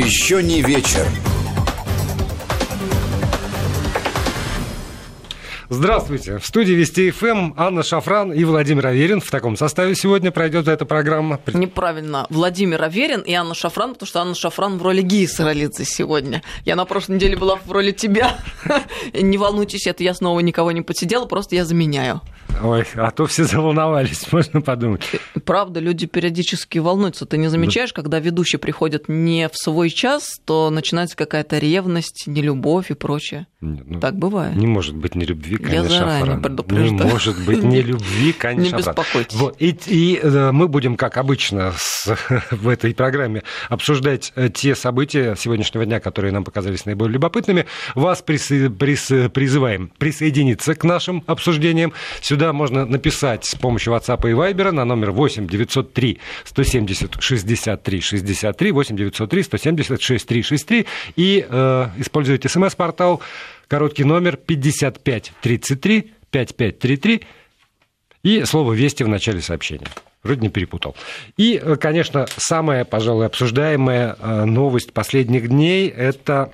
Еще не вечер. Здравствуйте. В студии Вести ФМ Анна Шафран и Владимир Аверин. В таком составе сегодня пройдет эта программа. Неправильно. Владимир Аверин и Анна Шафран, потому что Анна Шафран в роли Гии Саралидзе сегодня. Я на прошлой неделе была в роли тебя. Не волнуйтесь, это я снова никого не подсидела, просто я заменяю. Ой, а то все заволновались, можно подумать. Правда, люди периодически волнуются. Ты не замечаешь, когда ведущий приходит не в свой час, то начинается какая-то ревность, нелюбовь и прочее. Нет, ну, так бывает. Не может быть ни любви, Я конечно, заранее Шафран. предупреждаю. Не может быть ни любви, конечно, Не беспокойтесь. Вот, и, и, э, мы будем, как обычно, с- в этой программе обсуждать э, те события сегодняшнего дня, которые нам показались наиболее любопытными. Вас присо- прис- призываем присоединиться к нашим обсуждениям. Сюда можно написать с помощью WhatsApp и Viber на номер 8 903 170 63 63 8 903 170 63 63 и э, используйте смс-портал короткий номер 55 33 5533 и слово «Вести» в начале сообщения. Вроде не перепутал. И, э, конечно, самая, пожалуй, обсуждаемая э, новость последних дней – это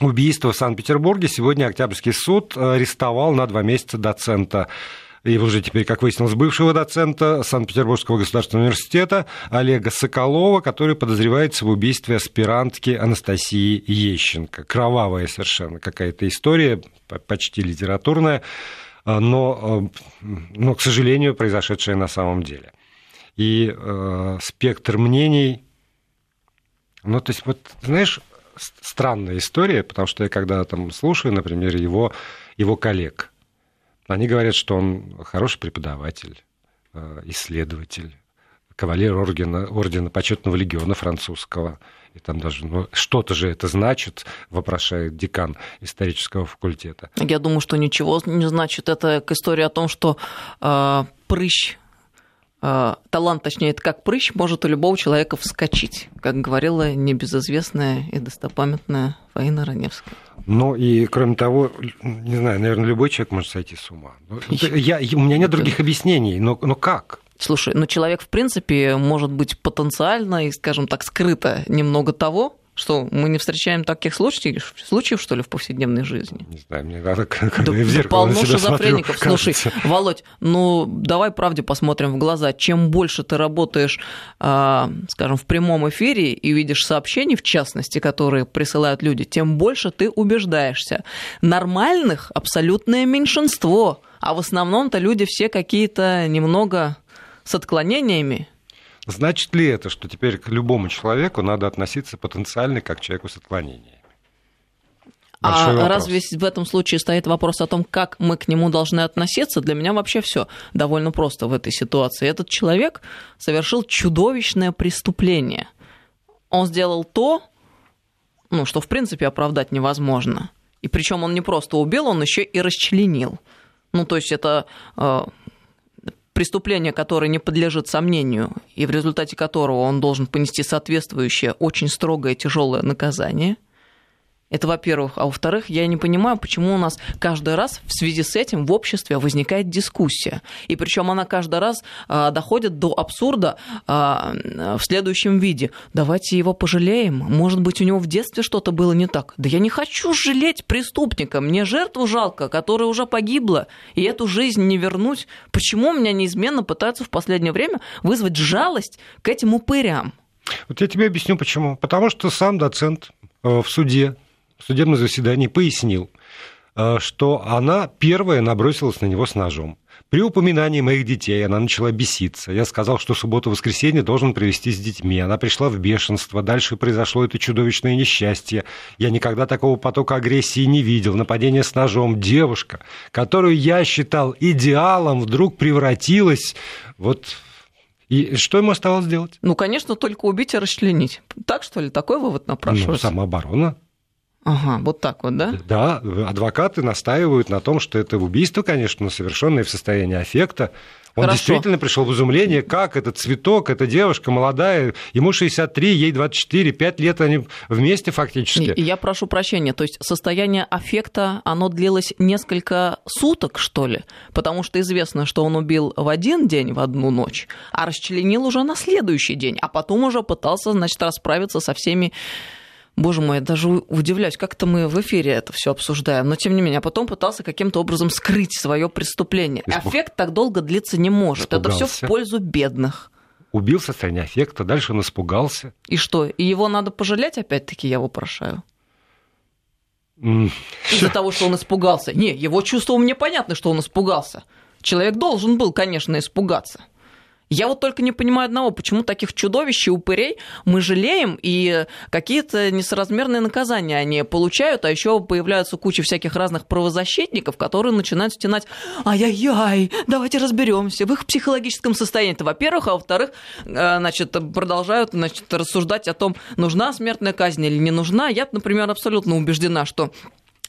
убийство в Санкт-Петербурге. Сегодня Октябрьский суд арестовал на два месяца доцента и уже теперь, как выяснилось, бывшего доцента Санкт-Петербургского государственного университета Олега Соколова, который подозревается в убийстве аспирантки Анастасии Ещенко. Кровавая совершенно какая-то история, по- почти литературная, а, но, э, но, к сожалению, произошедшая на самом деле. И э, спектр мнений, ну, то есть, вот, знаешь, странная история, потому что я когда там слушаю, например, его, его коллег, они говорят, что он хороший преподаватель, э, исследователь, кавалер ордена, ордена почетного легиона французского. И там даже ну, что-то же это значит, вопрошает декан исторического факультета. Я думаю, что ничего не значит. Это к истории о том, что э, прыщ, э, талант, точнее, это как прыщ, может у любого человека вскочить, как говорила небезызвестная и достопамятная Фаина Раневская. Ну и кроме того, не знаю, наверное, любой человек может сойти с ума. Ну, Я, у меня нет других объяснений, но, но как? Слушай, ну человек, в принципе, может быть потенциально и, скажем так, скрыто немного того, что мы не встречаем таких случаев, случаев, что ли, в повседневной жизни. Не знаю, мне надо, когда Да я в зеркало на полно себя смотрю, шизофреников. Слушай, кажется. Володь, ну давай правде посмотрим в глаза. Чем больше ты работаешь, а, скажем, в прямом эфире и видишь сообщений, в частности, которые присылают люди, тем больше ты убеждаешься. Нормальных абсолютное меньшинство, а в основном-то люди все какие-то немного с отклонениями. Значит ли это, что теперь к любому человеку надо относиться потенциально как к человеку с отклонениями? Большой а вопрос. разве в этом случае стоит вопрос о том, как мы к нему должны относиться? Для меня вообще все довольно просто в этой ситуации. Этот человек совершил чудовищное преступление. Он сделал то, ну, что в принципе оправдать невозможно. И причем он не просто убил, он еще и расчленил. Ну, то есть это э, преступление, которое не подлежит сомнению, и в результате которого он должен понести соответствующее очень строгое тяжелое наказание. Это во-первых. А во-вторых, я не понимаю, почему у нас каждый раз в связи с этим в обществе возникает дискуссия. И причем она каждый раз а, доходит до абсурда а, в следующем виде. Давайте его пожалеем. Может быть, у него в детстве что-то было не так. Да я не хочу жалеть преступника. Мне жертву жалко, которая уже погибла. И эту жизнь не вернуть. Почему меня неизменно пытаются в последнее время вызвать жалость к этим упырям? Вот я тебе объясню почему. Потому что сам доцент э, в суде, в судебном заседании пояснил, э, что она первая набросилась на него с ножом. При упоминании моих детей она начала беситься. Я сказал, что субботу-воскресенье должен провести с детьми. Она пришла в бешенство. Дальше произошло это чудовищное несчастье. Я никогда такого потока агрессии не видел. Нападение с ножом. Девушка, которую я считал идеалом, вдруг превратилась вот... И что ему оставалось делать? Ну, конечно, только убить и расчленить. Так, что ли? Такой вывод Ну, напрашивается? самооборона. Ага, вот так вот, да? Да, адвокаты настаивают на том, что это убийство, конечно, но совершенное в состоянии аффекта. Он Хорошо. действительно пришел в изумление, как этот цветок, эта девушка молодая, ему 63, ей 24, 5 лет они вместе фактически. И я прошу прощения, то есть состояние аффекта, оно длилось несколько суток, что ли? Потому что известно, что он убил в один день, в одну ночь, а расчленил уже на следующий день, а потом уже пытался, значит, расправиться со всеми Боже мой, я даже удивляюсь, как это мы в эфире это все обсуждаем. Но тем не менее, а потом пытался каким-то образом скрыть свое преступление. Испуг... Эффект так долго длиться не может. Испугался. Это все в пользу бедных. Убил в состоянии аффекта, дальше он испугался. И что? И его надо пожалеть, опять-таки, я вопрошаю? Из-за того, что он испугался. Не, его чувство мне понятно, что он испугался. Человек должен был, конечно, испугаться. Я вот только не понимаю одного, почему таких чудовищ и упырей мы жалеем, и какие-то несоразмерные наказания они получают, а еще появляются куча всяких разных правозащитников, которые начинают стенать «Ай-яй-яй, давайте разберемся в их психологическом состоянии». Это, во-первых, а во-вторых, э, значит, продолжают значит, рассуждать о том, нужна смертная казнь или не нужна. Я, например, абсолютно убеждена, что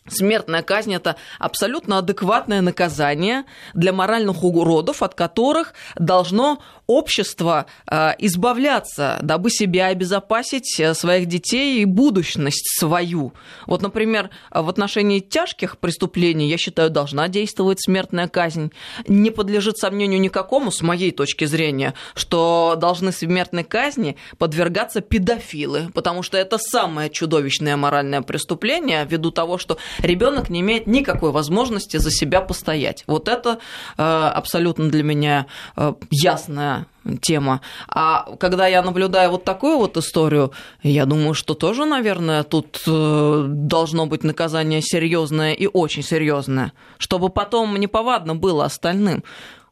Смертная казнь – это абсолютно адекватное наказание для моральных уродов, от которых должно общество э, избавляться, дабы себя обезопасить, э, своих детей и будущность свою. Вот, например, в отношении тяжких преступлений, я считаю, должна действовать смертная казнь. Не подлежит сомнению никакому, с моей точки зрения, что должны смертной казни подвергаться педофилы, потому что это самое чудовищное моральное преступление, ввиду того, что ребенок не имеет никакой возможности за себя постоять. Вот это э, абсолютно для меня э, ясная тема. А когда я наблюдаю вот такую вот историю, я думаю, что тоже, наверное, тут э, должно быть наказание серьезное и очень серьезное, чтобы потом неповадно было остальным.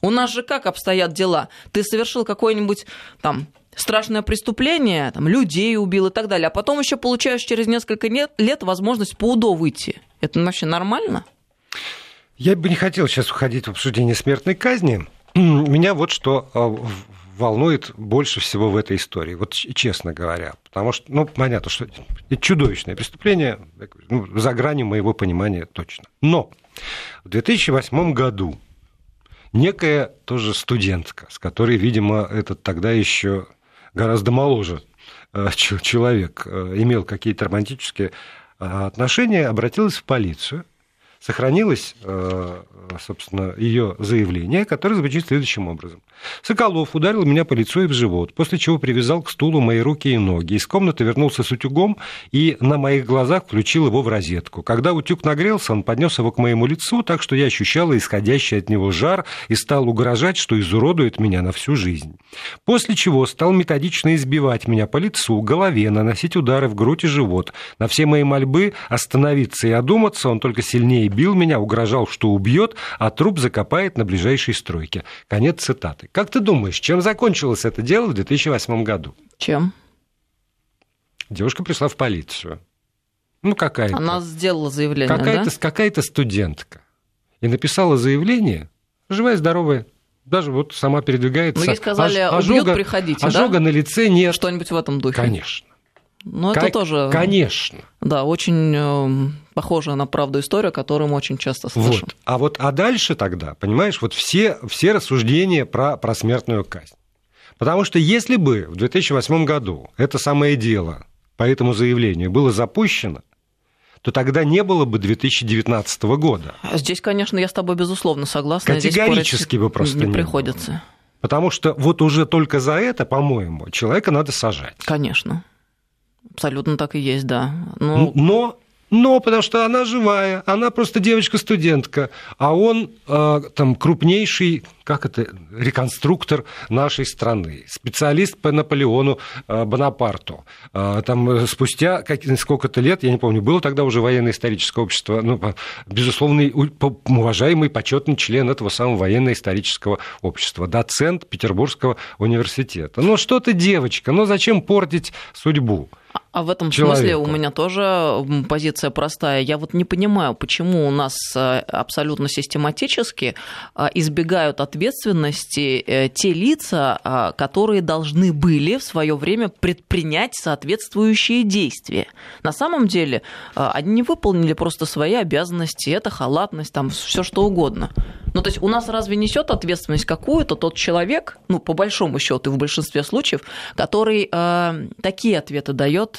У нас же как обстоят дела? Ты совершил какой-нибудь там страшное преступление, там, людей убил и так далее, а потом еще получаешь через несколько лет, возможность по УДО выйти. Это вообще нормально? Я бы не хотел сейчас уходить в обсуждение смертной казни. Меня вот что а, волнует больше всего в этой истории, вот честно говоря. Потому что, ну, понятно, что это чудовищное преступление, ну, за гранью моего понимания точно. Но в 2008 году некая тоже студентка, с которой, видимо, этот тогда еще гораздо моложе э, человек э, имел какие-то романтические э, отношения, обратилась в полицию сохранилось, собственно, ее заявление, которое звучит следующим образом. Соколов ударил меня по лицу и в живот, после чего привязал к стулу мои руки и ноги. Из комнаты вернулся с утюгом и на моих глазах включил его в розетку. Когда утюг нагрелся, он поднес его к моему лицу, так что я ощущала исходящий от него жар и стал угрожать, что изуродует меня на всю жизнь. После чего стал методично избивать меня по лицу, голове, наносить удары в грудь и живот. На все мои мольбы остановиться и одуматься он только сильнее бил меня, угрожал, что убьет, а труп закопает на ближайшей стройке. Конец цитаты. Как ты думаешь, чем закончилось это дело в 2008 году? Чем? Девушка пришла в полицию. Ну, какая-то. Она сделала заявление, какая-то, да? Какая-то студентка. И написала заявление, живая, здоровая, даже вот сама передвигается. Ну, ей сказали, Ож, ожога, убьют, приходите, Ожога да? на лице нет. Что-нибудь в этом духе. Конечно. Но как, это тоже... Конечно. Да, очень э, похожая на правду история, которую мы очень часто слышим. Вот. А вот а дальше тогда, понимаешь, вот все, все рассуждения про, про смертную казнь. Потому что если бы в 2008 году это самое дело по этому заявлению было запущено, то тогда не было бы 2019 года. Здесь, конечно, я с тобой безусловно согласна. Категорически бы просто не, не приходится. Было. Потому что вот уже только за это, по-моему, человека надо сажать. Конечно. Абсолютно так и есть, да. Но, Но но потому что она живая, она просто девочка-студентка, а он э, там крупнейший, как это, реконструктор нашей страны, специалист по Наполеону э, Бонапарту. Э, там спустя сколько-то лет, я не помню, было тогда уже военно-историческое общество, ну, безусловно, уважаемый почетный член этого самого военно-исторического общества, доцент Петербургского университета. Ну что ты, девочка, ну зачем портить судьбу? А в этом человеку. смысле у меня тоже позиция простая. Я вот не понимаю, почему у нас э, абсолютно систематически э, избегают ответственности э, те лица, которые должны были в свое время предпринять соответствующие действия. На самом деле они не выполнили просто свои обязанности, это халатность, там все что угодно. Ну, то есть у нас разве несет ответственность какую-то тот человек, ну, по большому счету и в большинстве случаев, который э, такие ответы дает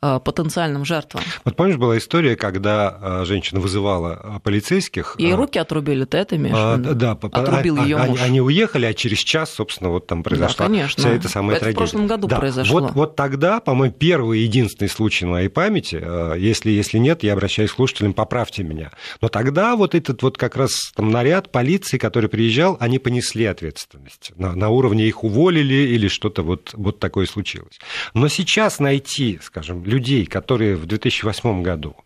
потенциальным жертвам. Вот помнишь, была история, когда э, женщина вызывала э, полицейских. Ей руки отрубили, ты это имеешь а, Да, отрубил а, ее муж. Они, они уехали, а через час, собственно, вот там произошла да, конечно. вся эта самая это трагедия. в прошлом году да. произошло. Вот, вот тогда, по-моему, первый и единственный случай на моей памяти, если, если нет, я обращаюсь к слушателям, поправьте меня. Но тогда вот этот вот как раз там наряд полиции, который приезжал, они понесли ответственность. На, на уровне их уволили или что-то вот, вот такое случилось. Но сейчас найти, скажем, людей, которые в 2008 году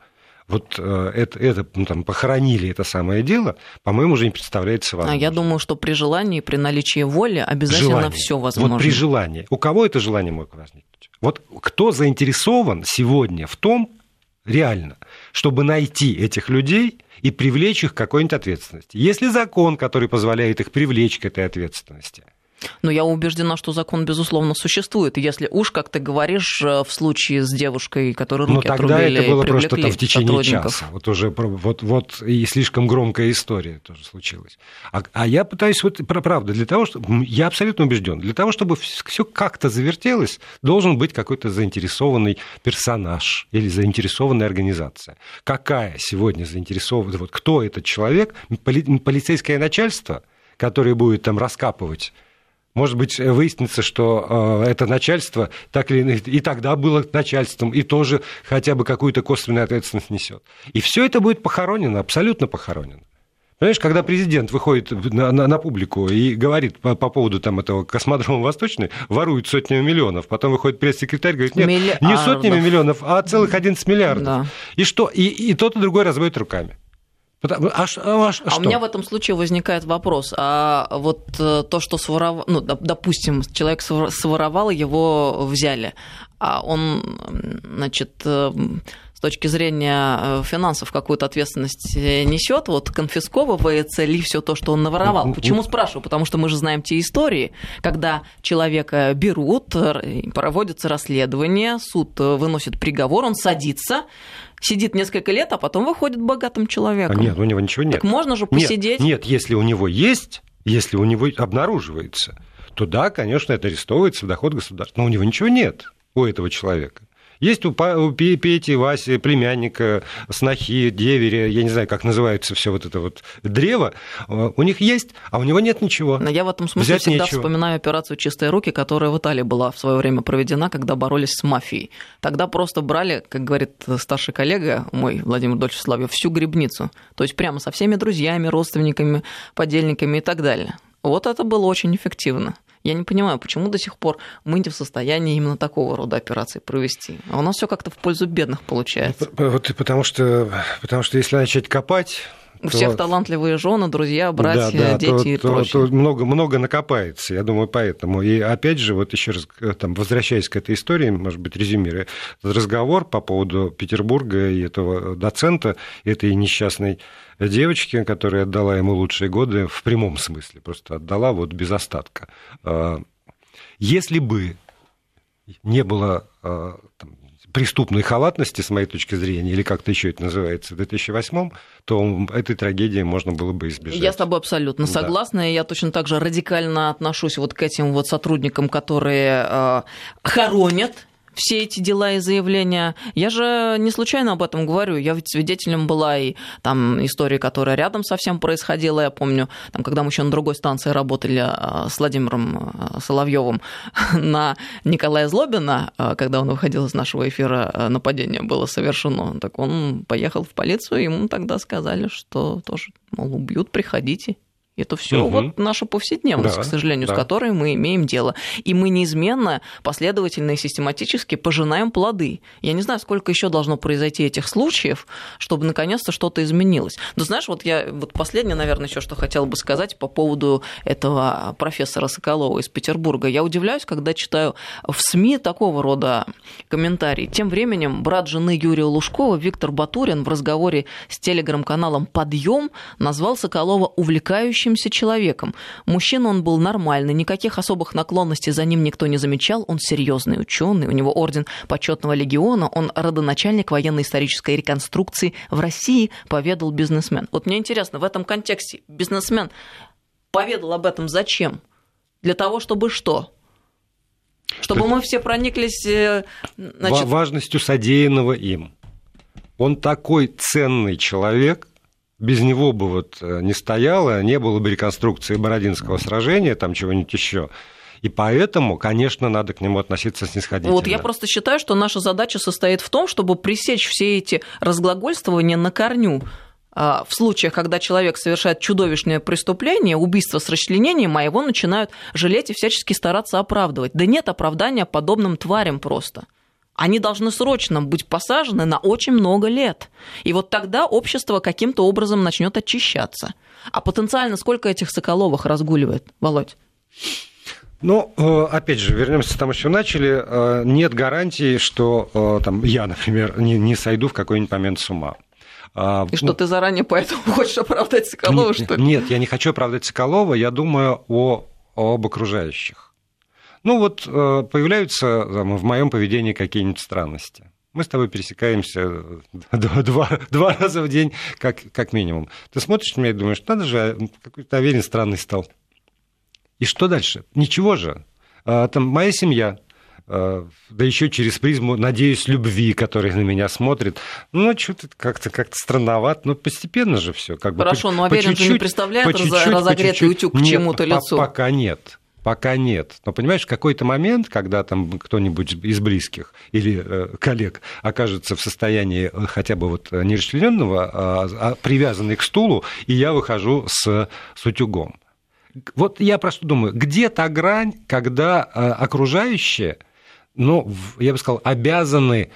вот э, это, это ну, там, похоронили это самое дело, по-моему, уже не представляется возможным. А я думаю, что при желании, при наличии воли обязательно все возможно. Вот при желании. У кого это желание может возникнуть? Вот кто заинтересован сегодня в том, реально, чтобы найти этих людей и привлечь их к какой-нибудь ответственности. Если закон, который позволяет их привлечь к этой ответственности – но я убеждена, что закон, безусловно, существует. Если уж, как ты говоришь, э, в случае с девушкой, которая руки Но тогда отрубили, это было просто там, в течение часа. Вот уже вот, вот и слишком громкая история тоже случилась. А, а я пытаюсь, вот правда, для того, чтобы... Я абсолютно убежден, для того, чтобы все как-то завертелось, должен быть какой-то заинтересованный персонаж или заинтересованная организация. Какая сегодня заинтересована... Вот кто этот человек? Полицейское начальство, которое будет там раскапывать может быть, выяснится, что э, это начальство так или иначе, и тогда было начальством, и тоже хотя бы какую-то косвенную ответственность несет. И все это будет похоронено, абсолютно похоронено. Понимаешь, когда президент выходит на, на, на публику и говорит по, по поводу там, этого космодрома Восточный, ворует сотнями миллионов, потом выходит пресс-секретарь и говорит, нет, Миллиардов. не сотнями миллионов, а целых 11 миллиардов. Да. И что? И, и тот, и другой разводит руками. Потому, а, а, а, что? а у меня в этом случае возникает вопрос. А вот э, то, что своровал, ну, допустим, человек своровал, его взяли, а он, значит, э, с точки зрения э, финансов какую-то ответственность несет, вот конфисковывается ли все то, что он наворовал. Почему спрашиваю? Потому что мы же знаем те истории, когда человека берут, проводится расследование, суд выносит приговор, он садится, сидит несколько лет, а потом выходит богатым человеком. А нет, у него ничего нет. Так можно же посидеть. Нет, нет, если у него есть, если у него обнаруживается, то да, конечно, это арестовывается в доход государства. Но у него ничего нет, у этого человека. Есть у Пети, Васи, племянника, снохи, деверя, я не знаю, как называется все вот это вот древо. У них есть, а у него нет ничего. Но я в этом смысле Взять всегда нечего. вспоминаю операцию «Чистые руки», которая в Италии была в свое время проведена, когда боролись с мафией. Тогда просто брали, как говорит старший коллега мой, Владимир Дольф Славьев, всю грибницу. То есть прямо со всеми друзьями, родственниками, подельниками и так далее. Вот это было очень эффективно. Я не понимаю, почему до сих пор мы не в состоянии именно такого рода операций провести. А у нас все как-то в пользу бедных получается. Вот потому что, потому что если начать копать, у то... всех талантливые жены, друзья, братья, да, да, дети то, и то, прочее. То много, много накопается, я думаю, поэтому. И опять же, вот еще раз, э, там, возвращаясь к этой истории, может быть, резюмируя, разговор по поводу Петербурга и этого доцента, этой несчастной девочки, которая отдала ему лучшие годы в прямом смысле, просто отдала вот без остатка. А, если бы не было а, там, преступной халатности, с моей точки зрения, или как-то еще это называется, в 2008 то этой трагедии можно было бы избежать. Я с тобой абсолютно согласна, да. и я точно так же радикально отношусь вот к этим вот сотрудникам, которые э, хоронят все эти дела и заявления. Я же не случайно об этом говорю. Я ведь свидетелем была и там истории, которая рядом совсем происходила. Я помню, там, когда мы еще на другой станции работали а, с Владимиром а, Соловьевым на Николая Злобина, а, когда он выходил из нашего эфира, нападение было совершено. Так он поехал в полицию, ему тогда сказали, что тоже, мол, убьют, приходите. Это все угу. вот наша повседневность, да, к сожалению, да. с которой мы имеем дело. И мы неизменно, последовательно и систематически пожинаем плоды. Я не знаю, сколько еще должно произойти этих случаев, чтобы наконец-то что-то изменилось. Но знаешь, вот я вот последнее, наверное, еще что хотела бы сказать по поводу этого профессора Соколова из Петербурга. Я удивляюсь, когда читаю в СМИ такого рода комментарии. Тем временем брат жены Юрия Лужкова Виктор Батурин в разговоре с телеграм-каналом «Подъем» назвал Соколова увлекающим выдающимся человеком. Мужчина он был нормальный, никаких особых наклонностей за ним никто не замечал. Он серьезный ученый, у него орден почетного легиона, он родоначальник военно-исторической реконструкции в России, поведал бизнесмен. Вот мне интересно, в этом контексте бизнесмен поведал об этом зачем? Для того, чтобы что? Чтобы мы все прониклись... Э, значит... Важностью содеянного им. Он такой ценный человек, без него бы вот э, не стояло, не было бы реконструкции Бородинского сражения, там чего-нибудь еще. И поэтому, конечно, надо к нему относиться снисходительно. Вот я просто считаю, что наша задача состоит в том, чтобы пресечь все эти разглагольствования на корню. А, в случаях, когда человек совершает чудовищное преступление, убийство с расчленением, а его начинают жалеть и всячески стараться оправдывать. Да нет оправдания подобным тварям просто они должны срочно быть посажены на очень много лет. И вот тогда общество каким-то образом начнет очищаться. А потенциально сколько этих Соколовых разгуливает, Володь? Ну, э, опять же, вернемся к тому, что начали. Э, нет гарантии, что э, там, я, например, не, не сойду в какой-нибудь момент с ума. А, И что ну, ты заранее поэтому хочешь оправдать Соколова, нет, что ли? Нет, я не хочу оправдать Соколова, я думаю о, об окружающих. Ну вот э, появляются там, в моем поведении какие-нибудь странности. Мы с тобой пересекаемся два, два, два раза в день, как, как минимум. Ты смотришь на меня и думаешь, надо же, какой-то Аверин странный стал. И что дальше? Ничего же. А, там моя семья, а, да еще через призму, надеюсь, любви, которая на меня смотрит. Ну, что-то как-то как странновато, но постепенно же все. Как Хорошо, бы, но Аверин же не представляет по разогретый утюг к чему-то лицу. Пока нет. Пока нет. Но понимаешь, в какой-то момент, когда там кто-нибудь из близких или э, коллег окажется в состоянии э, хотя бы вот нерасчлененного, а, а привязанный к стулу, и я выхожу с, с утюгом. Вот я просто думаю, где та грань, когда э, окружающие, ну, я бы сказал, обязаны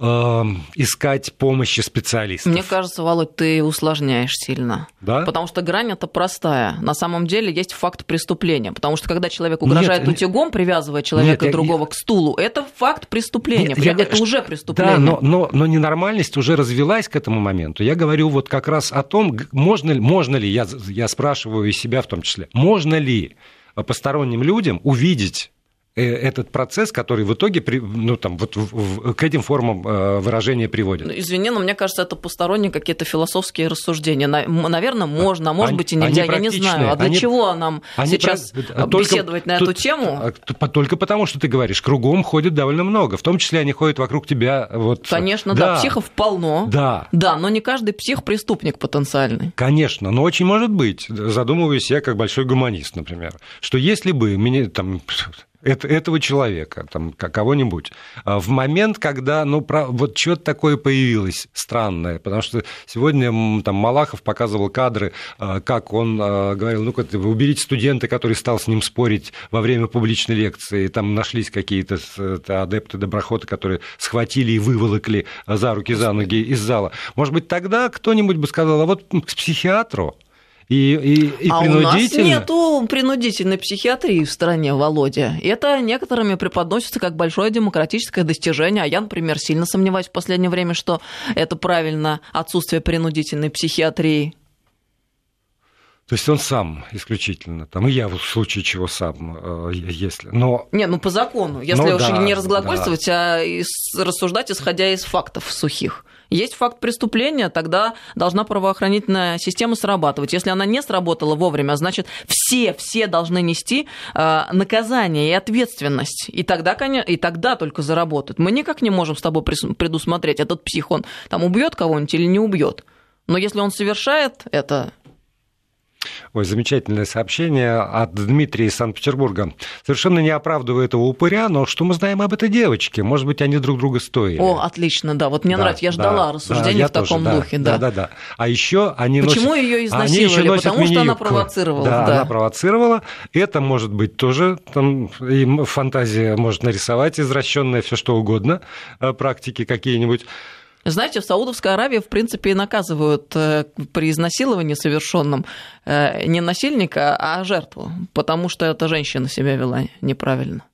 искать помощи специалистов. Мне кажется, Володь, ты усложняешь сильно. Да? Потому что грань это простая. На самом деле есть факт преступления. Потому что когда человек угрожает нет, утюгом, привязывая человека нет, другого я, к стулу, это факт преступления. Нет, я, это уже преступление. Да, но, но, но ненормальность уже развелась к этому моменту. Я говорю вот как раз о том, можно, можно ли, я, я спрашиваю и себя в том числе, можно ли посторонним людям увидеть этот процесс, который в итоге ну, там, вот к этим формам э, выражения приводит. Ну, извини, но мне кажется, это посторонние какие-то философские рассуждения. Наверное, можно, а может они, быть и нельзя, я не знаю. А для они, чего нам они сейчас про... беседовать на эту тему? А, только потому, что ты говоришь, кругом ходит довольно много. В том числе они ходят вокруг тебя. Вот... Конечно, да, да психов полно. Да. Да, но не каждый псих преступник потенциальный. Конечно, но очень может быть. Задумываюсь я как большой гуманист, например, что если бы меня там этого человека, там, кого-нибудь, а в момент, когда, ну, про, вот что-то такое появилось странное, потому что сегодня там Малахов показывал кадры, а, как он а, говорил, ну-ка, уберите студента, который стал с ним спорить во время публичной лекции, там нашлись какие-то адепты доброхота, которые схватили и выволокли за руки, за ноги из зала. Может быть, тогда кто-нибудь бы сказал, а вот к психиатру, и, и, и а у нас нету принудительной психиатрии в стране, Володя. Это некоторыми преподносится как большое демократическое достижение. А я, например, сильно сомневаюсь в последнее время, что это правильно отсутствие принудительной психиатрии. То есть он сам исключительно, там и я в случае чего сам, э, если. Но... Не, ну по закону, если ну, уж да, не разглагольствовать, да. а рассуждать, исходя из фактов сухих. Есть факт преступления, тогда должна правоохранительная система срабатывать. Если она не сработала вовремя, значит, все, все должны нести э, наказание и ответственность. И тогда, и тогда только заработают. Мы никак не можем с тобой предусмотреть, этот псих, он там убьет кого-нибудь или не убьет. Но если он совершает это, Ой, замечательное сообщение от Дмитрия из Санкт-Петербурга. Совершенно не оправдываю этого упыря, но что мы знаем об этой девочке? Может быть, они друг друга стоили. О, отлично, да. Вот мне да, нравится. Я ждала да, рассуждений да, в таком тоже, духе. Да, да, да. да. А еще они Почему носят... ее изнасиловали? Они Потому что она провоцировала. Да, да, она провоцировала. Это может быть тоже, там, и фантазия может нарисовать извращенное все что угодно, э, практики какие-нибудь. Знаете, в Саудовской Аравии, в принципе, наказывают э, при изнасиловании совершенном э, не насильника, а жертву, потому что эта женщина себя вела неправильно.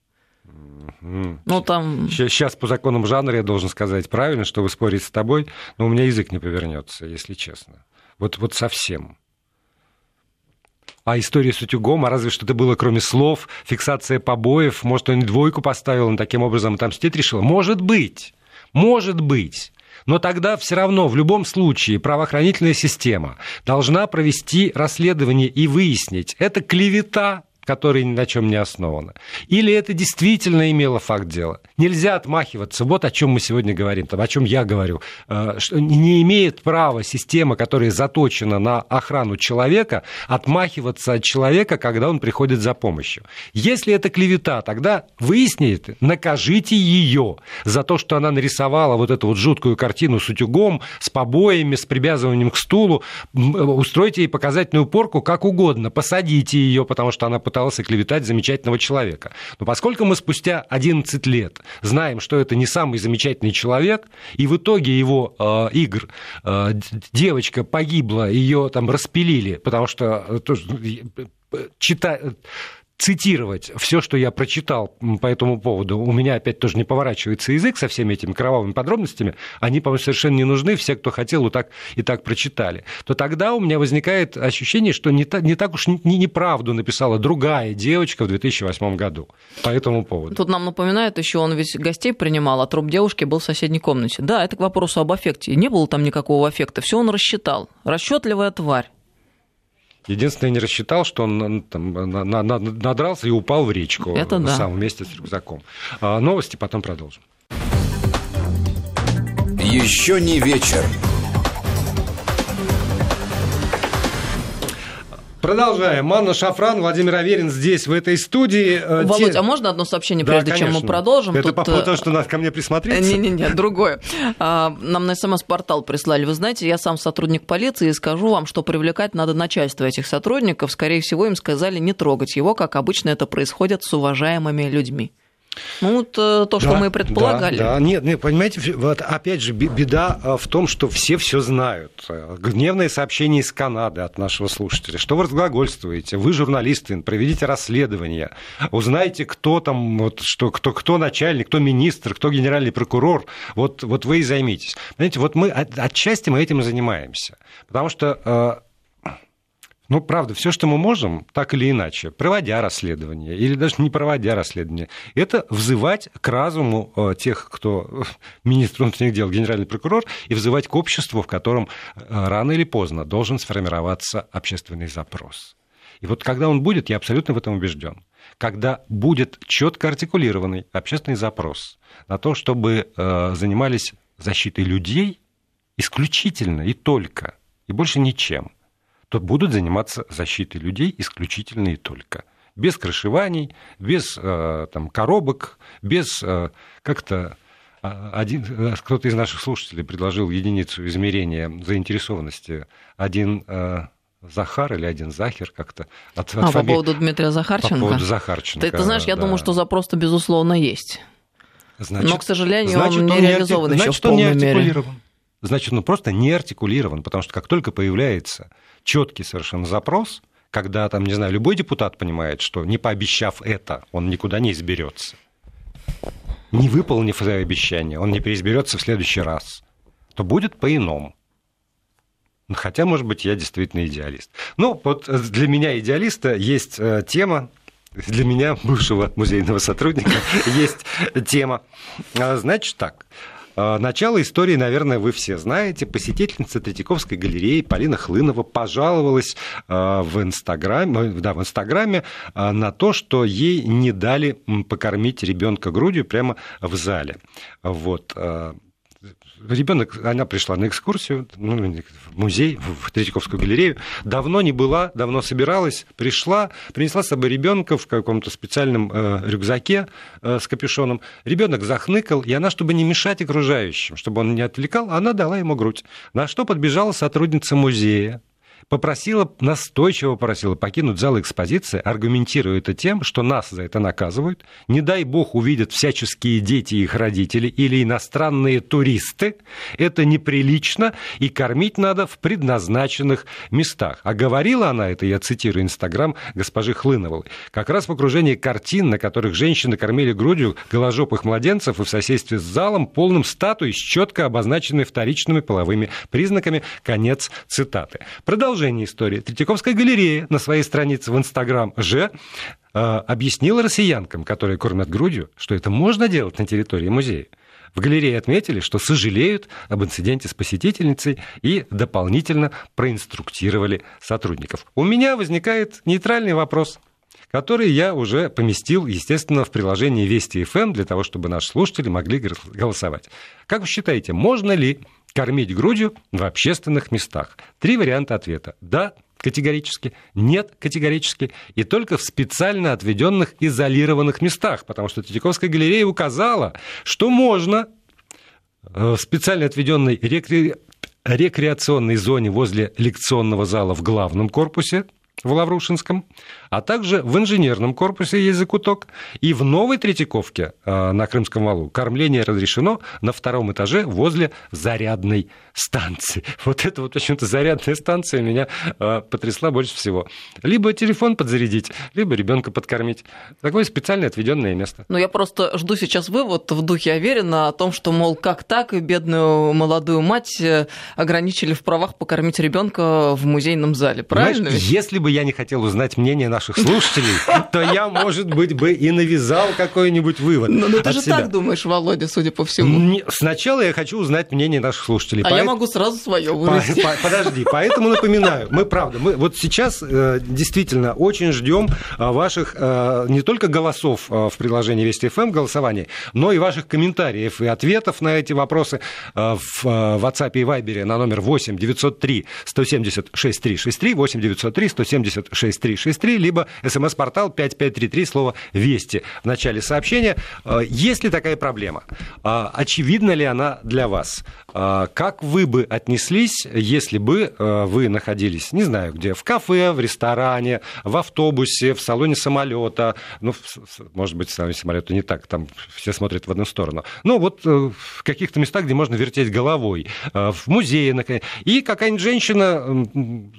Ну, там... Сейчас по законам жанра я должен сказать правильно, чтобы спорить с тобой, но у меня язык не повернется, если честно. Вот, вот совсем. А история с утюгом, а разве что-то было, кроме слов, фиксация побоев, может, он двойку поставил, он таким образом отомстить решил? Может быть, может быть. Но тогда все равно в любом случае правоохранительная система должна провести расследование и выяснить, это клевета которое ни на чем не основано. Или это действительно имело факт дела. Нельзя отмахиваться. Вот о чем мы сегодня говорим, там, о чем я говорю. Э, что не имеет права система, которая заточена на охрану человека, отмахиваться от человека, когда он приходит за помощью. Если это клевета, тогда выясните, накажите ее за то, что она нарисовала вот эту вот жуткую картину с утюгом, с побоями, с привязыванием к стулу. Устройте ей показательную порку как угодно. Посадите ее, потому что она пытался клеветать замечательного человека. Но поскольку мы спустя 11 лет знаем, что это не самый замечательный человек, и в итоге его э, игр э, девочка погибла, ее там распилили, потому что э, э, чита цитировать все, что я прочитал по этому поводу, у меня опять тоже не поворачивается язык со всеми этими кровавыми подробностями, они, по-моему, совершенно не нужны, все, кто хотел, вот так и так прочитали, то тогда у меня возникает ощущение, что не, та, не так уж не, неправду написала другая девочка в 2008 году по этому поводу. Тут нам напоминает еще, он ведь гостей принимал, а труп девушки был в соседней комнате. Да, это к вопросу об аффекте. Не было там никакого аффекта, все он рассчитал. Расчетливая тварь. Единственное, не рассчитал, что он там, надрался и упал в речку Это да. сам вместе с рюкзаком. А новости потом продолжим. Еще не вечер. Продолжаем. Манна Шафран, Владимир Аверин здесь, в этой студии. Э, Володь, Те... а можно одно сообщение, прежде да, чем мы продолжим? Это Тут... по поводу того, что нас ко мне присмотреться? Не-не-не, другое. А, нам на СМС-портал прислали. Вы знаете, я сам сотрудник полиции и скажу вам, что привлекать надо начальство этих сотрудников. Скорее всего, им сказали не трогать его, как обычно это происходит с уважаемыми людьми. Ну, вот э, то, что да, мы предполагали. Да, да, нет, нет, понимаете, вот опять же, беда э, в том, что все все знают. Гневное сообщение из Канады от нашего слушателя. Что вы разглагольствуете? Вы журналисты, проведите расследование, узнайте, кто там, вот, что, кто, кто начальник, кто министр, кто генеральный прокурор. Вот, вот вы и займитесь. Понимаете, вот мы отчасти мы этим и занимаемся. Потому что э, ну, правда, все, что мы можем, так или иначе, проводя расследование или даже не проводя расследование, это взывать к разуму э, тех, кто министр внутренних дел, генеральный прокурор, и взывать к обществу, в котором э, рано или поздно должен сформироваться общественный запрос. И вот когда он будет, я абсолютно в этом убежден, когда будет четко артикулированный общественный запрос на то, чтобы э, занимались защитой людей исключительно и только, и больше ничем, то будут заниматься защитой людей исключительно и только. Без крышеваний, без э, там, коробок, без э, как-то а, один, э, кто-то из наших слушателей предложил единицу измерения заинтересованности. Один Захар или один Захер как-то. От, а, от по поводу Дмитрия Захарченко? По поводу Захарченко, Ты, ты знаешь, я да. думаю, что запрос-то, безусловно, есть. Значит, Но, к сожалению, значит, он не он реализован не, еще значит, в полной он не. Мере. Значит, он просто не артикулирован, потому что как только появляется четкий совершенно запрос, когда там, не знаю, любой депутат понимает, что не пообещав это, он никуда не изберется. Не выполнив это обещание, он не переизберется в следующий раз, то будет по-иному. Хотя, может быть, я действительно идеалист. Ну, вот для меня идеалиста есть э, тема, для меня, бывшего музейного сотрудника, есть тема. А, значит так, начало истории, наверное, вы все знаете. Посетительница Третьяковской галереи Полина Хлынова пожаловалась а, в Инстаграме, да, в Инстаграме а, на то, что ей не дали покормить ребенка грудью прямо в зале. Вот ребенок, она пришла на экскурсию, ну, в музей, в Третьяковскую галерею, давно не была, давно собиралась, пришла, принесла с собой ребенка в каком-то специальном э, рюкзаке э, с капюшоном. Ребенок захныкал, и она, чтобы не мешать окружающим, чтобы он не отвлекал, она дала ему грудь. На что подбежала сотрудница музея, попросила, настойчиво просила покинуть зал экспозиции, аргументируя это тем, что нас за это наказывают. Не дай бог увидят всяческие дети и их родители или иностранные туристы. Это неприлично, и кормить надо в предназначенных местах. А говорила она это, я цитирую Инстаграм госпожи Хлыновой, как раз в окружении картин, на которых женщины кормили грудью голожопых младенцев и в соседстве с залом, полным статуй с четко обозначенными вторичными половыми признаками. Конец цитаты. Продолжаем продолжение истории. Третьяковская галерея на своей странице в Инстаграм же э, объяснила россиянкам, которые кормят грудью, что это можно делать на территории музея. В галерее отметили, что сожалеют об инциденте с посетительницей и дополнительно проинструктировали сотрудников. У меня возникает нейтральный вопрос который я уже поместил, естественно, в приложение Вести ФМ для того, чтобы наши слушатели могли голосовать. Как вы считаете, можно ли кормить грудью в общественных местах? Три варианта ответа. Да, категорически, нет категорически, и только в специально отведенных изолированных местах, потому что Третьяковская галерея указала, что можно э, в специально отведенной рекре... рекреационной зоне возле лекционного зала в главном корпусе в Лаврушинском, а также в инженерном корпусе есть закуток, и в новой Третьяковке э, на Крымском валу кормление разрешено на втором этаже возле зарядной станции. Вот это вот почему-то зарядная станция меня э, потрясла больше всего. Либо телефон подзарядить, либо ребенка подкормить. Такое специально отведенное место. Ну, я просто жду сейчас вывод в духе Аверина о том, что, мол, как так, бедную молодую мать э, ограничили в правах покормить ребенка в музейном зале. Правильно? Знаешь, если бы я не хотел узнать мнение наших слушателей, то я, может быть, бы и навязал какой-нибудь вывод. Ну, ну ты же себя. так думаешь, Володя, судя по всему. Сначала я хочу узнать мнение наших слушателей. А По... я могу сразу свое вывести. По... Подожди, поэтому напоминаю, мы правда, мы вот сейчас э, действительно очень ждем э, ваших э, не только голосов в приложении Вести ФМ голосования, но и ваших комментариев и ответов на эти вопросы в WhatsApp и Viber на номер 8 903 170 6363 8 903 170 6363 либо смс-портал 5533, слово «Вести» в начале сообщения. Э, есть ли такая проблема? Э, очевидна ли она для вас? Э, как вы бы отнеслись, если бы вы находились, не знаю где, в кафе, в ресторане, в автобусе, в салоне самолета, ну, может быть, в салоне самолета не так, там все смотрят в одну сторону, ну, вот в каких-то местах, где можно вертеть головой, в музее, наконец, и какая-нибудь женщина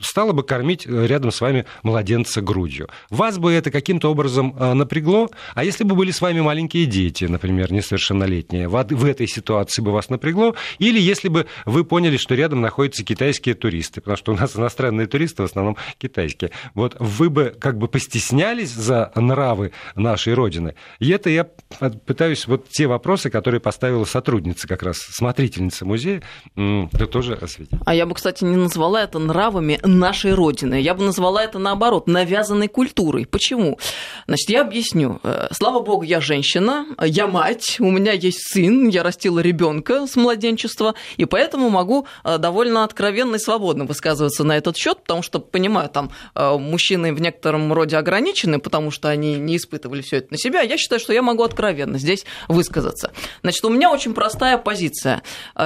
стала бы кормить рядом с вами младенца грудью. Вас бы это каким-то образом а, напрягло? А если бы были с вами маленькие дети, например, несовершеннолетние, в этой ситуации бы вас напрягло? Или если бы вы поняли, что рядом находятся китайские туристы, потому что у нас иностранные туристы в основном китайские, вот вы бы как бы постеснялись за нравы нашей Родины? И это я пытаюсь вот те вопросы, которые поставила сотрудница как раз, смотрительница музея, да тоже осветить. А я бы, кстати, не назвала это нравами нашей Родины. Я бы назвала это, наоборот, навязанной культурой. Почему? Значит, я объясню. Э, слава богу, я женщина, я мать, у меня есть сын, я растила ребенка с младенчества, и поэтому могу э, довольно откровенно и свободно высказываться на этот счет, потому что понимаю, там э, мужчины в некотором роде ограничены, потому что они не испытывали все это на себя. Я считаю, что я могу откровенно здесь высказаться. Значит, у меня очень простая позиция.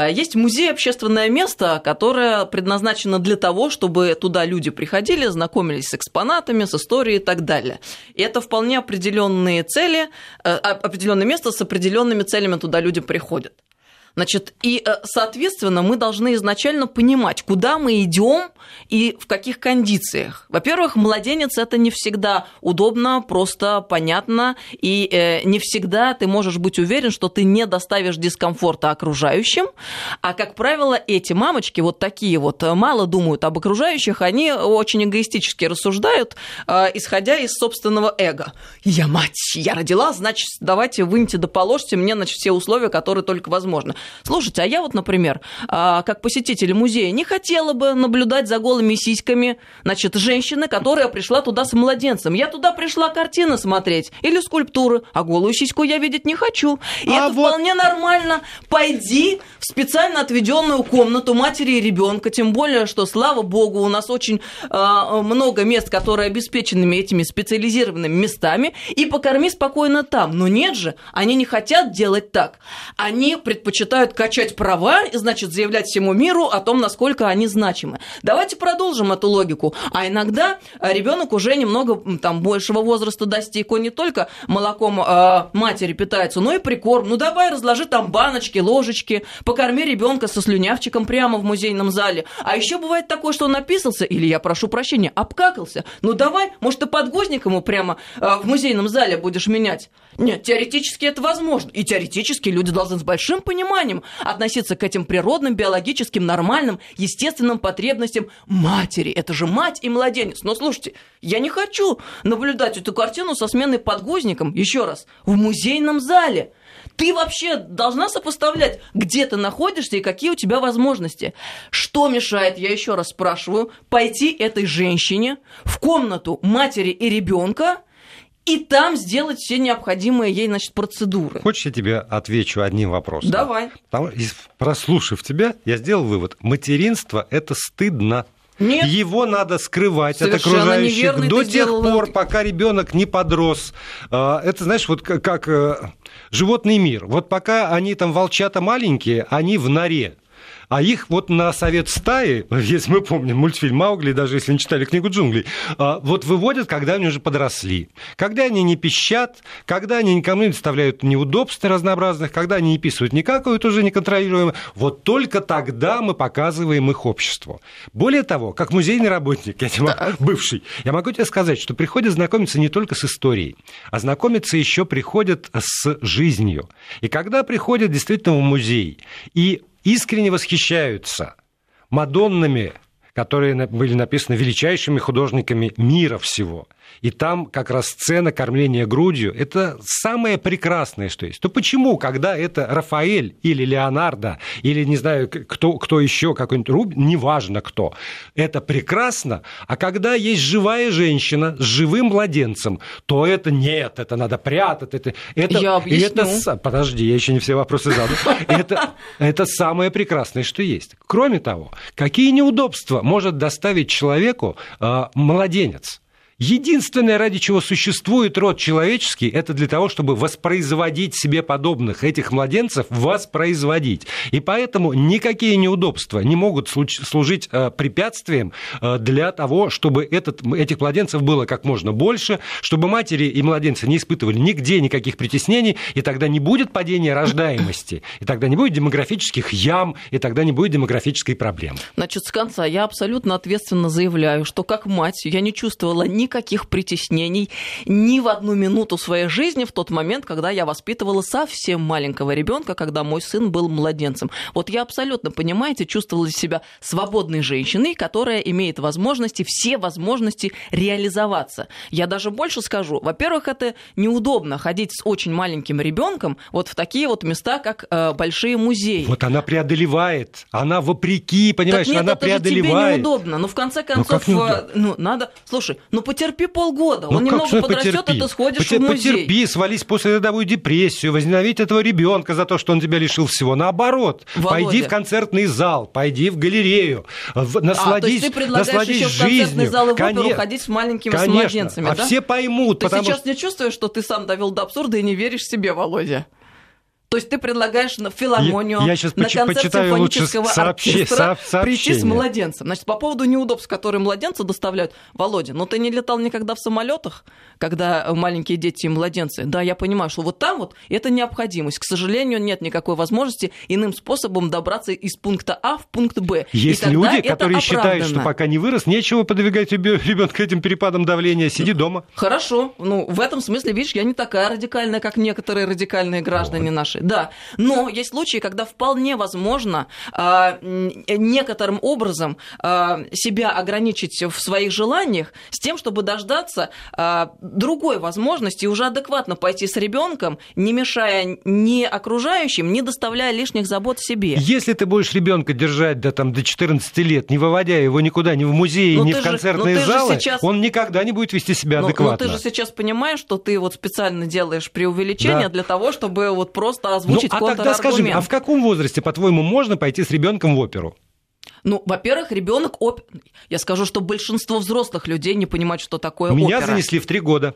Есть музей, общественное место, которое предназначено для того, чтобы туда люди приходили, знакомились с экспонатами, с историей и так далее. И это вполне определенные цели, э, определенное место с определенными целями туда люди приходят. Значит, и, э, соответственно, мы должны изначально понимать, куда мы идем и в каких кондициях. Во-первых, младенец это не всегда удобно, просто понятно, и э, не всегда ты можешь быть уверен, что ты не доставишь дискомфорта окружающим. А, как правило, эти мамочки, вот такие вот, мало думают об окружающих, они очень эгоистически рассуждают, э, исходя из собственного эго. Я мать, я родила, значит, давайте выньте да положьте мне, значит, все условия, которые только возможно. Слушайте, а я вот, например, а, как посетитель музея, не хотела бы наблюдать за голыми сиськами, значит, женщины, которая пришла туда с младенцем. Я туда пришла картины смотреть или скульптуры, а голую сиську я видеть не хочу. И а это вот... вполне нормально. Пойди в специально отведенную комнату матери и ребенка, тем более, что, слава богу, у нас очень э, много мест, которые обеспечены этими специализированными местами, и покорми спокойно там. Но нет же, они не хотят делать так. Они предпочитают качать права и, значит, заявлять всему миру о том, насколько они значимы. Давайте продолжим эту логику. А иногда ребенок уже немного там большего возраста достиг, он не только молоком э, матери питается, но и прикорм. Ну давай разложи там баночки, ложечки, покорми ребенка со слюнявчиком прямо в музейном зале. А еще бывает такое, что он написался, или я прошу прощения, обкакался. Ну давай, может, ты подгузник ему прямо э, в музейном зале будешь менять. Нет, теоретически это возможно. И теоретически люди должны с большим пониманием относиться к этим природным, биологическим, нормальным, естественным потребностям матери. Это же мать и младенец. Но слушайте, я не хочу наблюдать эту картину со сменой подгузником, еще раз, в музейном зале. Ты вообще должна сопоставлять, где ты находишься и какие у тебя возможности. Что мешает, я еще раз спрашиваю, пойти этой женщине в комнату матери и ребенка и там сделать все необходимые ей, значит, процедуры. Хочешь, я тебе отвечу одним вопросом? Давай. Потому, прослушав тебя, я сделал вывод. Материнство – это стыдно. Нет. Его надо скрывать Совершенно от окружающих до тех пор, пока ребенок не подрос. А, это, знаешь, вот как э, животный мир. Вот пока они там волчата маленькие, они в норе. А их вот на совет стаи, если мы помним мультфильм Маугли, даже если не читали книгу джунглей, а, вот выводят, когда они уже подросли. Когда они не пищат, когда они никому не доставляют неудобств разнообразных, когда они не писают никакую, уже неконтролируемо, вот только тогда мы показываем их обществу. Более того, как музейный работник, я тебе да. бывший, я могу тебе сказать, что приходят знакомиться не только с историей, а знакомиться еще приходят с жизнью. И когда приходят действительно в музей и искренне восхищаются Мадоннами, которые были написаны величайшими художниками мира всего – и там как раз сцена кормления грудью – это самое прекрасное, что есть. То почему, когда это Рафаэль или Леонардо, или, не знаю, кто, кто еще, какой-нибудь Рубин, неважно кто, это прекрасно, а когда есть живая женщина с живым младенцем, то это нет, это надо прятать. Это, это, я объясню. Это, подожди, я еще не все вопросы задал. Это, это самое прекрасное, что есть. Кроме того, какие неудобства может доставить человеку э, младенец? Единственное, ради чего существует род человеческий, это для того, чтобы воспроизводить себе подобных, этих младенцев воспроизводить. И поэтому никакие неудобства не могут служить э, препятствием э, для того, чтобы этот, этих младенцев было как можно больше, чтобы матери и младенцы не испытывали нигде никаких притеснений, и тогда не будет падения рождаемости, и тогда не будет демографических ям, и тогда не будет демографической проблемы. Значит, с конца я абсолютно ответственно заявляю, что как мать я не чувствовала ни никаких притеснений ни в одну минуту своей жизни в тот момент, когда я воспитывала совсем маленького ребенка, когда мой сын был младенцем. Вот я абсолютно, понимаете, чувствовала себя свободной женщиной, которая имеет возможности, все возможности реализоваться. Я даже больше скажу. Во-первых, это неудобно ходить с очень маленьким ребенком вот в такие вот места, как э, большие музеи. Вот она преодолевает, она вопреки, понимаешь, так нет, она это преодолевает. Же тебе неудобно. Ну, в конце ну, концов, ну, ну надо. Слушай, ну потерпи полгода. Он ну, немного подрастет, потерпи? а ты сходишь Потер, в музей. Потерпи, свались после родовую депрессию, возненавидь этого ребенка за то, что он тебя лишил всего. Наоборот, Володя. пойди в концертный зал, пойди в галерею, насладись, а, то есть ты предлагаешь еще в концертный зал и в оперу ходить с маленькими Конечно. с младенцами, а да? все поймут. Ты сейчас что... не чувствуешь, что ты сам довел до абсурда и не веришь себе, Володя? То есть ты предлагаешь на филармонию, я, я сейчас на концерт симфонического сообщи, оркестра со, прийти с младенцем. Значит, по поводу неудобств, которые младенцы доставляют. Володя, ну ты не летал никогда в самолетах, когда маленькие дети и младенцы? Да, я понимаю, что вот там вот это необходимость. К сожалению, нет никакой возможности иным способом добраться из пункта А в пункт Б. Есть люди, которые считают, что пока не вырос, нечего подвигать ребенка этим перепадом давления, сиди дома. Хорошо. Ну, в этом смысле, видишь, я не такая радикальная, как некоторые радикальные граждане вот. наши. да. Но есть случаи, когда вполне возможно а, некоторым образом а, себя ограничить в своих желаниях с тем, чтобы дождаться а, другой возможности уже адекватно пойти с ребенком, не мешая ни окружающим, не доставляя лишних забот себе. Если ты будешь ребенка держать до, там, до 14 лет, не выводя его никуда, ни в музей, Но ни в концертные но же залы, сейчас- он никогда не будет вести себя Ну, адекватно. Но ты же сейчас понимаешь, что ты вот специально делаешь преувеличение Да. для того, чтобы вот просто Ну, озвучить а тогда скажи мне, контраргумент. а в каком возрасте, по-твоему, можно пойти с ребенком в оперу? Ну, во-первых, ребенок оп... Я скажу, что большинство взрослых людей не понимают, что такое Меня опера. занесли в три года.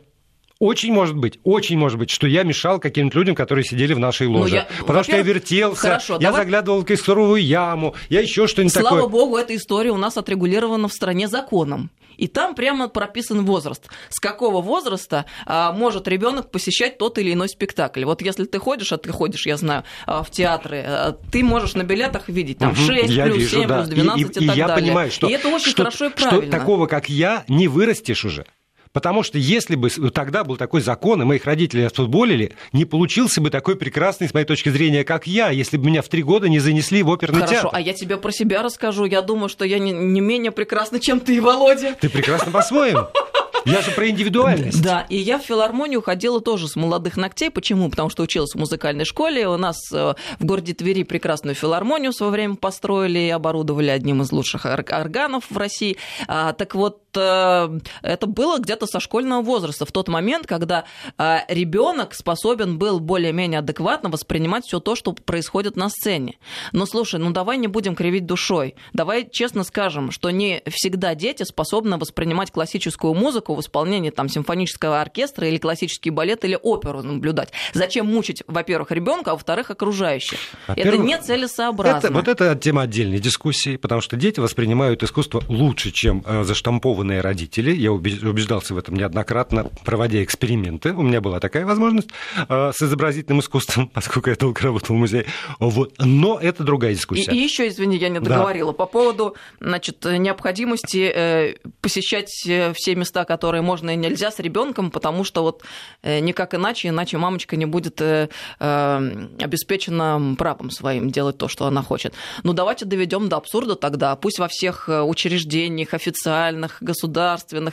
Очень может быть, очень может быть, что я мешал каким-то людям, которые сидели в нашей ложе. Ну, я- Потому что я вертелся, хорошо, я давай- заглядывал в кессоровую яму, я еще что-нибудь Слава такое. богу, эта история у нас отрегулирована в стране законом. И там прямо прописан возраст. С какого возраста а, может ребенок посещать тот или иной спектакль? Вот если ты ходишь, а ты ходишь, я знаю, а, в театры, а, ты можешь на билетах видеть там Мгм, 6 я плюс вижу, 7 да. плюс 12 и, и, и так я далее. понимаю, что, и это очень что- хорошо и что правильно. такого, как я, не вырастешь уже. Потому что если бы тогда был такой закон, и моих родителей отфутболили, не получился бы такой прекрасный, с моей точки зрения, как я, если бы меня в три года не занесли в оперный Хорошо, театр. а я тебе про себя расскажу. Я думаю, что я не, не менее прекрасна, чем ты, Володя. Ты прекрасно по-своему. Я же про индивидуальность. Да, и я в филармонию ходила тоже с молодых ногтей. Почему? Потому что училась в музыкальной школе. У нас э, в городе Твери прекрасную филармонию в свое время построили и оборудовали одним из лучших ор- органов в России. А, так вот, это было где-то со школьного возраста, в тот момент, когда ребенок способен был более-менее адекватно воспринимать все то, что происходит на сцене. Но слушай, ну давай не будем кривить душой. Давай честно скажем, что не всегда дети способны воспринимать классическую музыку в исполнении там симфонического оркестра или классический балет или оперу наблюдать. Зачем мучить, во-первых, ребенка, а во-вторых, окружающих? Это Во-первых, не целесообразно. Это, вот это тема отдельной дискуссии, потому что дети воспринимают искусство лучше, чем э, заштампованные родители. Я убе- убеждался в этом неоднократно, проводя эксперименты. У меня была такая возможность э, с изобразительным искусством, поскольку я долго работал в музее. Вот. Но это другая И, дискуссия. и еще, извини, я не Да. договорила по поводу значит, необходимости э, посещать э, все места, которые можно и нельзя с ребенком, потому что вот никак иначе, иначе мамочка не будет обеспечена правом своим делать то, что она хочет. Ну давайте доведем до абсурда тогда. Пусть во всех учреждениях официальных, государственных,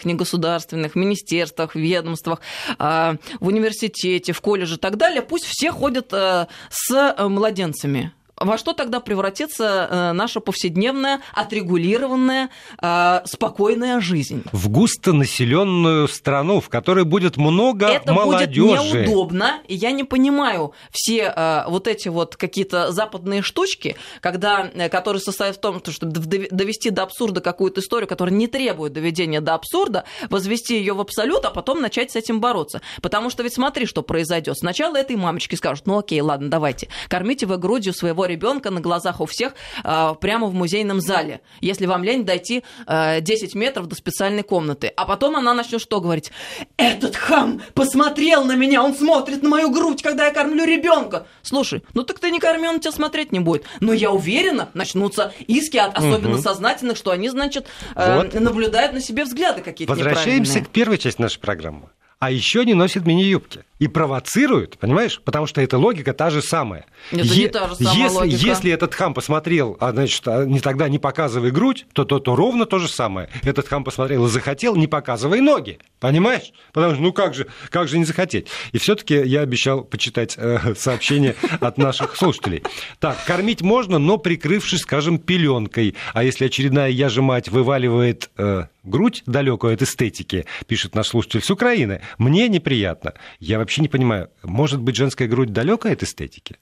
негосударственных, министерствах, ведомствах, э, в университете, в колледже и так далее, пусть все ходят э, с э, младенцами. Во что тогда превратится э, наша повседневная, отрегулированная, э, спокойная жизнь? В густонаселенную страну, в которой будет много Это молодежи. будет неудобно, и я не понимаю все э, вот эти вот какие-то западные штучки, когда, которые состоят в том, что довести до абсурда какую-то историю, которая не требует доведения до абсурда, возвести ее в абсолют, а потом начать с этим бороться. Потому что ведь смотри, что произойдет. Сначала этой мамочке скажут, ну окей, ладно, давайте, кормите вы грудью своего ребенка на глазах у всех э, прямо в музейном зале, если вам лень дойти э, 10 метров до специальной комнаты. А потом она начнет что говорить? Этот хам посмотрел на меня, он смотрит на мою грудь, когда я кормлю ребенка. Слушай, ну так ты не корми, он тебя смотреть не будет. Но я уверена, начнутся иски от особенно сознательных, что они, значит, э, Вот. наблюдают на себе взгляды какие-то Возвращаемся к первой части нашей программы. А еще не носит мини-юбки. И провоцируют, понимаешь? Потому что эта логика та же самая. Это не та же самая если, логика. если этот хам посмотрел, а значит, а не тогда не показывай грудь, то, то, то ровно то же самое. Этот хам посмотрел и захотел, не показывай ноги. Понимаешь? Потому что, ну как же, как же не захотеть? И все-таки я обещал почитать э, сообщение от наших слушателей. Так, кормить можно, но прикрывшись, скажем, пеленкой. А если очередная я же мать вываливает э, грудь далекую от эстетики, пишет наш слушатель с Украины, мне неприятно. Я вообще не понимаю, может быть женская грудь далекая от эстетики?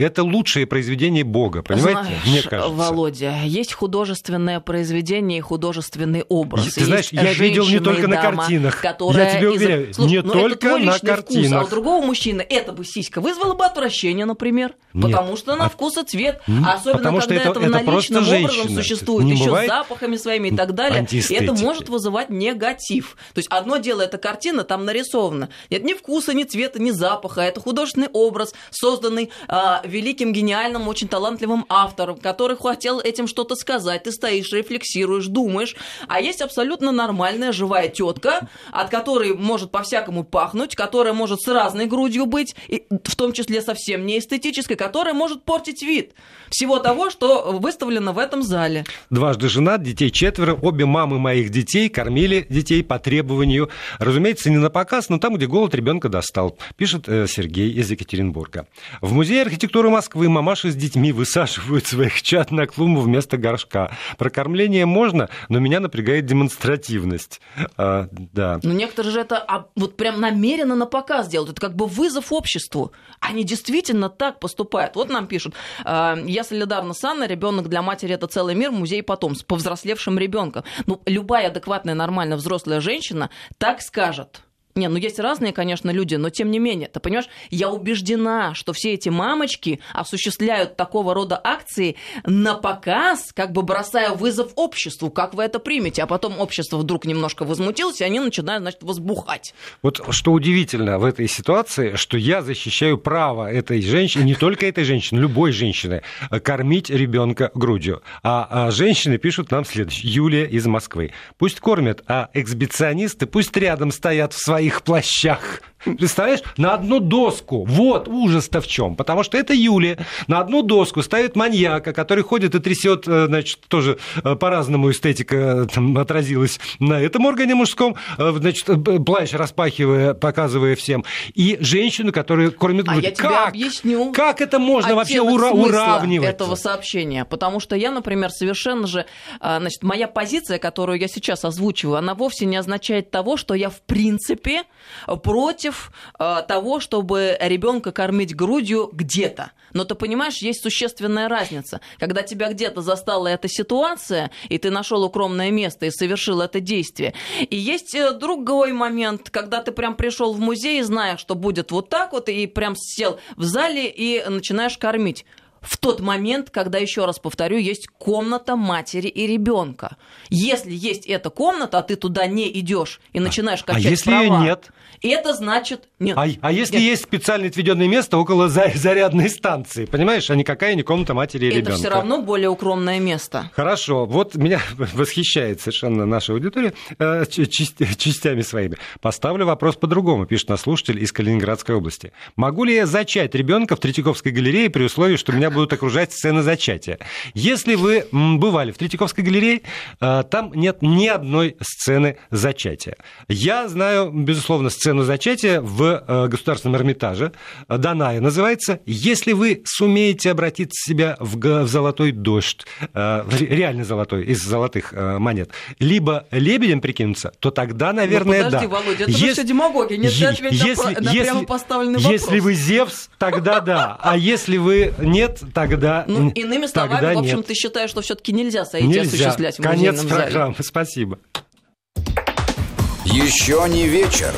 Это лучшее произведение Бога, понимаете? Знаешь, Мне кажется. Володя, есть художественное произведение и художественный образ. Ты знаешь, Есть я видел не только и на дама, картинах. Которая Я тебе из- уверяю, Слушай, не ну это только твой на личный Вкус, а картинах. у другого мужчины эта бы сиська вызвала бы отвращение, например. Нет. Потому что на А- вкус и цвет. А особенно, потому когда это- это, наличным образом женщина. существует, Не еще с запахами своими и так далее. И это может вызывать негатив. То есть одно дело, это картина, там нарисовано. Нет ни вкуса, ни цвета, ни запаха. Это художественный образ, созданный а, великим, гениальным, очень талантливым автором, который хотел этим что-то сказать. Ты стоишь, рефлексируешь, думаешь. А есть абсолютно нормальная живая тетка, от которой может по-всякому пахнуть, которая может с разной грудью быть, и в том числе совсем не эстетической, которая может портить вид всего того, что выставлено в этом зале. Дважды женат, детей четверо, обе мамы моих детей кормили детей по требованию. Разумеется, не на показ, но там, где голод ребенка достал, пишет э, Сергей из Екатеринбурга. В музее архитектуры Москвы мамаши с детьми высаживают своих чат на клумбу вместо горшка. Про кормление можно, но меня напрягает демонстративность. А, да. Но некоторые же это а, вот прям намеренно на показ делают. Это как бы вызов обществу. Они действительно так поступают. Вот нам пишут, «А, я солидарна с Анной, ребенок для матери это целый мир, музей потомств, повзрослевшим ребенком. Ну, любая адекватная, нормальная взрослая женщина так скажет. Не, ну есть разные, конечно, люди, но тем не менее, ты понимаешь, я убеждена, что все эти мамочки осуществляют такого рода акции на показ, как бы бросая вызов обществу. Как вы это примете? А потом общество вдруг немножко возмутилось, и они начинают, значит, возбухать. Вот что удивительно в этой ситуации, что я защищаю право этой женщины, не только этой женщины, любой женщины, кормить ребенка грудью. А, а женщины пишут нам следующее. Юлия из Москвы. Пусть кормят, а эксбиционисты пусть рядом стоят в своей своих плащах. Представляешь? На одну доску. Вот ужас-то в чем. Потому что это Юлия. На одну доску ставит маньяка, который ходит и трясет, э, значит, тоже э, по-разному эстетика э, там, отразилась на этом органе мужском, значит, плащ распахивая, показывая всем. И женщину, которая кормит грудь. А я тебе как? объясню. Как это можно вообще ура- уравнивать? этого сообщения. Потому что я, например, совершенно же... Значит, моя позиция, которую я сейчас озвучиваю, она вовсе не означает того, что я в принципе принципе, против э, того, чтобы ребенка кормить грудью где-то. Но ты понимаешь, есть существенная разница. Когда тебя где-то застала эта ситуация, и ты нашел укромное место и совершил это действие. И есть э, другой момент, когда ты прям пришел в музей, зная, что будет вот так вот, и прям сел в зале и начинаешь кормить в тот момент, когда, еще раз повторю, есть комната матери и ребенка. Если есть эта комната, а ты туда не идешь и начинаешь качать А если права, ее нет? Это значит нет. А, а если нет. есть специально отведенное место около зарядной станции, понимаешь, а никакая не комната матери и это ребенка. Это все равно более укромное место. Хорошо, вот меня восхищает совершенно наша аудитория э, частями своими. Поставлю вопрос по-другому, пишет наш слушатель из Калининградской области. Могу ли я зачать ребенка в Третьяковской галерее при условии, что меня будут окружать сцены зачатия? Если вы бывали в Третьяковской галерее, э, там нет ни одной сцены зачатия. Я знаю, безусловно, сцену зачатия в э, Государственном Эрмитаже. Даная называется. Если вы сумеете обратить себя в, золотой дождь, э, реально золотой, из золотых монет, либо лебедем прикинуться, то тогда, наверное, ну, подожди, да. Володя, это если, все демагогия, нет если, на, на если, прямо поставленный вопрос. Если вы Зевс, тогда да. А если вы нет, тогда Ну, иными словами, тогда в общем, нет. ты считаешь, что все-таки нельзя сойти Нельзя. осуществлять в Конец музейном зале. программы. Спасибо. Еще не вечер.